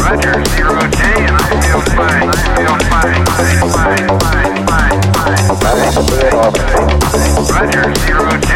Roger, zero J, and I feel fine. I feel fine, fine, fine, fine, fine, feel fine. Roger, zero J.